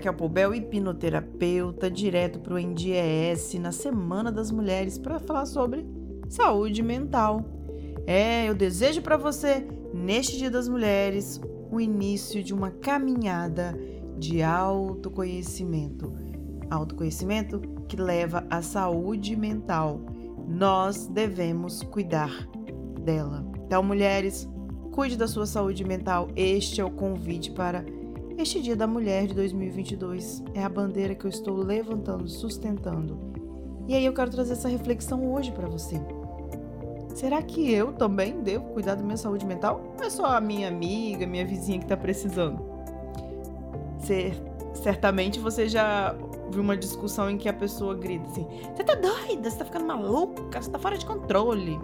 Raquel Poubel, hipnoterapeuta, direto para o NDES na Semana das Mulheres para falar sobre saúde mental. É, eu desejo para você, neste Dia das Mulheres, o início de uma caminhada de autoconhecimento. Autoconhecimento que leva à saúde mental. Nós devemos cuidar dela. Então, mulheres, cuide da sua saúde mental. Este é o convite para este Dia da Mulher de 2022. É a bandeira que eu estou levantando, sustentando. E aí eu quero trazer essa reflexão hoje para você. Será que eu também devo cuidar da minha saúde mental? Não é só a minha amiga, minha vizinha que está precisando. Certamente você já viu uma discussão em que a pessoa grita assim: Você tá doida? Você tá ficando maluca? Você tá fora de controle.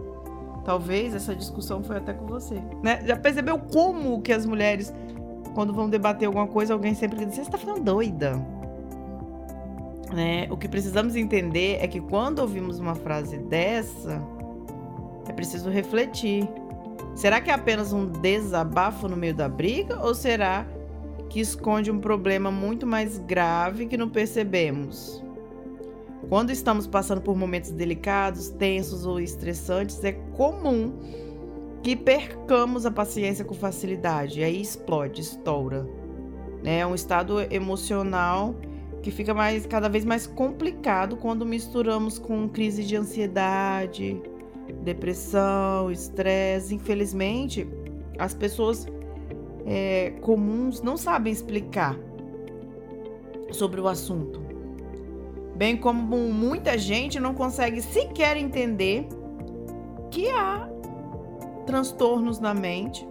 Talvez essa discussão foi até com você, né? Já percebeu como que as mulheres, quando vão debater alguma coisa, alguém sempre diz: Você está ficando doida. Né? O que precisamos entender é que quando ouvimos uma frase dessa, é preciso refletir. Será que é apenas um desabafo no meio da briga ou será que esconde um problema muito mais grave que não percebemos? Quando estamos passando por momentos delicados, tensos ou estressantes, é comum que percamos a paciência com facilidade. E aí explode, estoura. Né? É um estado emocional que fica mais, cada vez mais complicado quando misturamos com crise de ansiedade, depressão, estresse. Infelizmente, as pessoas é, comuns não sabem explicar sobre o assunto. Bem como muita gente não consegue sequer entender que há transtornos na mente,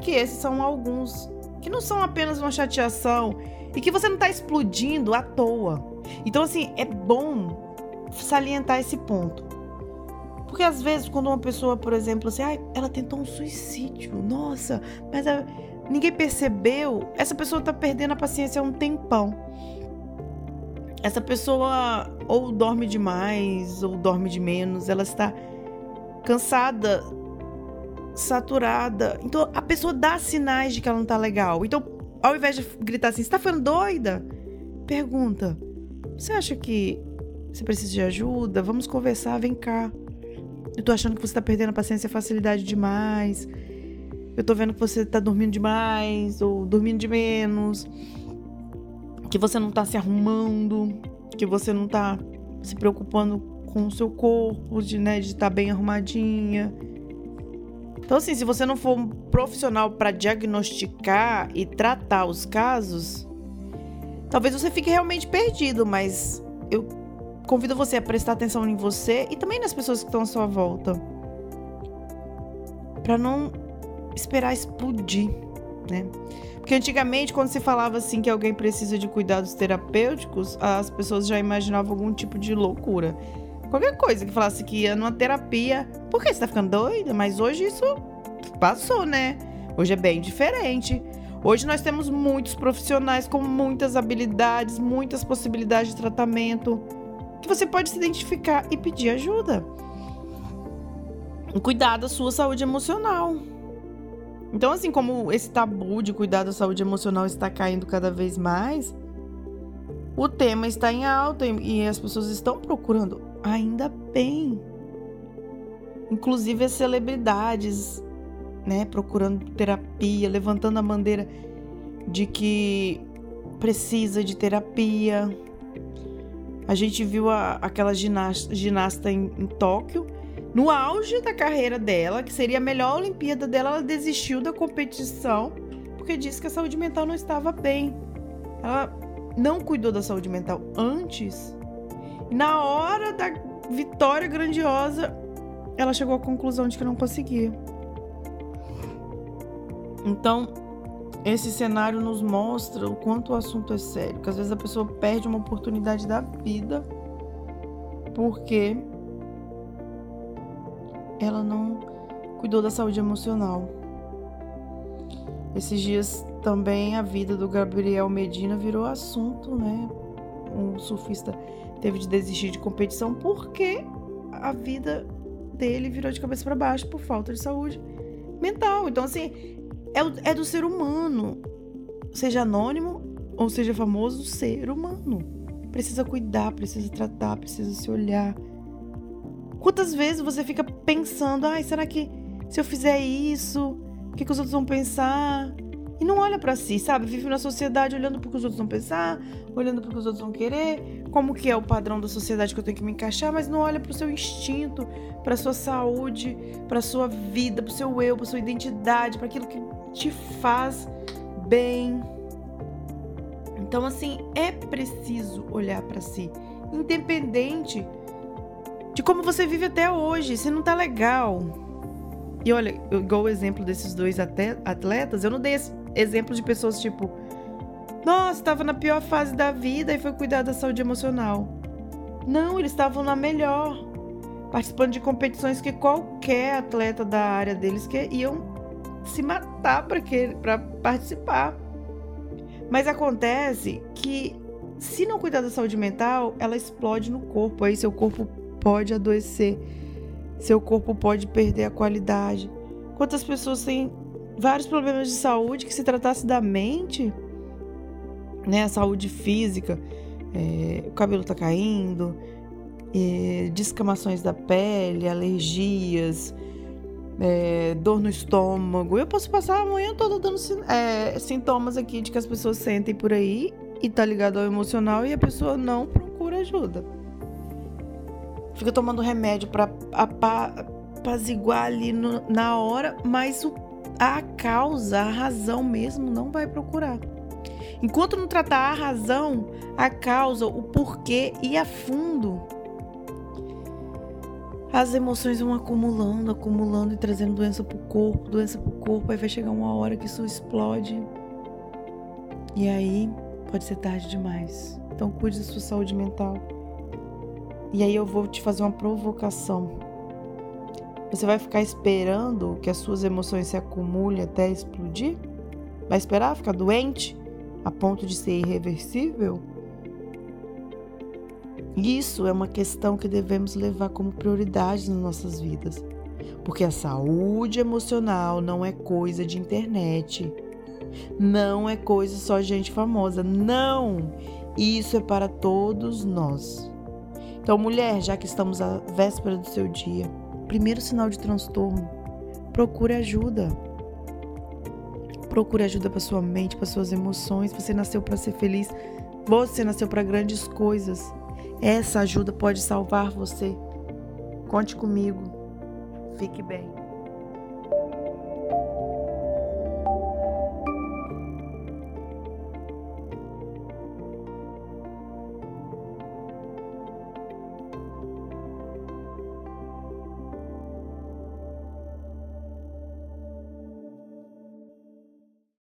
que esses são alguns, que não são apenas uma chateação e que você não está explodindo à toa. Então, assim, é bom salientar esse ponto. Porque às vezes, quando uma pessoa, por exemplo, assim, ah, ela tentou um suicídio, nossa, mas a, ninguém percebeu, essa pessoa tá perdendo a paciência há um tempão. Essa pessoa ou dorme demais ou dorme de menos, ela está cansada, saturada. Então a pessoa dá sinais de que ela não tá legal. Então, ao invés de gritar assim, você tá ficando doida? Pergunta: Você acha que você precisa de ajuda? Vamos conversar, vem cá. Eu tô achando que você tá perdendo a paciência e facilidade demais. Eu tô vendo que você tá dormindo demais ou dormindo de menos. Que você não tá se arrumando, que você não tá se preocupando com o seu corpo, de, né, de estar tá bem arrumadinha. Então, assim, se você não for um profissional para diagnosticar e tratar os casos, talvez você fique realmente perdido, mas eu convido você a prestar atenção em você e também nas pessoas que estão à sua volta. Para não esperar explodir, né? Porque antigamente, quando se falava assim que alguém precisa de cuidados terapêuticos, as pessoas já imaginavam algum tipo de loucura. Qualquer coisa que falasse que ia numa terapia, por que você tá ficando doida? Mas hoje isso passou, né? Hoje é bem diferente. Hoje nós temos muitos profissionais com muitas habilidades, muitas possibilidades de tratamento que você pode se identificar e pedir ajuda. Cuidar da sua saúde emocional. Então, assim como esse tabu de cuidar da saúde emocional está caindo cada vez mais, o tema está em alta e as pessoas estão procurando, ainda bem. Inclusive as celebridades, né, procurando terapia, levantando a bandeira de que precisa de terapia, a gente viu a, aquela ginasta, ginasta em, em Tóquio, no auge da carreira dela, que seria a melhor Olimpíada dela, ela desistiu da competição porque disse que a saúde mental não estava bem. Ela não cuidou da saúde mental antes. Na hora da vitória grandiosa, ela chegou à conclusão de que não conseguia. Então, esse cenário nos mostra o quanto o assunto é sério, que às vezes a pessoa perde uma oportunidade da vida porque ela não cuidou da saúde emocional. Esses dias também a vida do Gabriel Medina virou assunto, né? Um surfista teve de desistir de competição porque a vida dele virou de cabeça para baixo por falta de saúde mental. Então, assim, é, é do ser humano. Seja anônimo, ou seja, famoso ser humano. Precisa cuidar, precisa tratar, precisa se olhar. Quantas vezes você fica pensando, ai, será que se eu fizer isso, o que, que os outros vão pensar? E não olha para si, sabe? Vive na sociedade olhando para o que os outros vão pensar, olhando para o que os outros vão querer, como que é o padrão da sociedade que eu tenho que me encaixar, mas não olha para o seu instinto, para sua saúde, para sua vida, para o seu eu, para sua identidade, para aquilo que te faz bem. Então assim, é preciso olhar para si, independente de como você vive até hoje, se não tá legal. E olha, igual o exemplo desses dois atletas, eu não dei exemplo de pessoas tipo, nossa, estava na pior fase da vida e foi cuidar da saúde emocional. Não, eles estavam na melhor, participando de competições que qualquer atleta da área deles que iam se matar para participar. Mas acontece que se não cuidar da saúde mental, ela explode no corpo, aí seu corpo pode adoecer, seu corpo pode perder a qualidade. Quantas pessoas têm vários problemas de saúde que se tratasse da mente, né, a saúde física, é, o cabelo tá caindo, é, descamações da pele, alergias, é, dor no estômago. Eu posso passar a manhã toda dando é, sintomas aqui de que as pessoas sentem por aí e tá ligado ao emocional e a pessoa não procura ajuda. Fica tomando remédio para apaziguar ali no, na hora, mas o a causa, a razão mesmo, não vai procurar. Enquanto não tratar a razão, a causa, o porquê e a fundo, as emoções vão acumulando, acumulando e trazendo doença pro corpo, doença pro corpo, aí vai chegar uma hora que isso explode. E aí pode ser tarde demais. Então cuide da sua saúde mental. E aí eu vou te fazer uma provocação. Você vai ficar esperando que as suas emoções se acumulem até explodir? Vai esperar ficar doente a ponto de ser irreversível? Isso é uma questão que devemos levar como prioridade nas nossas vidas. Porque a saúde emocional não é coisa de internet. Não é coisa só de gente famosa. Não! Isso é para todos nós. Então, mulher, já que estamos à véspera do seu dia, primeiro sinal de transtorno, procure ajuda. Procure ajuda para sua mente, para suas emoções. Você nasceu para ser feliz. Você nasceu para grandes coisas. Essa ajuda pode salvar você. Conte comigo. Fique bem.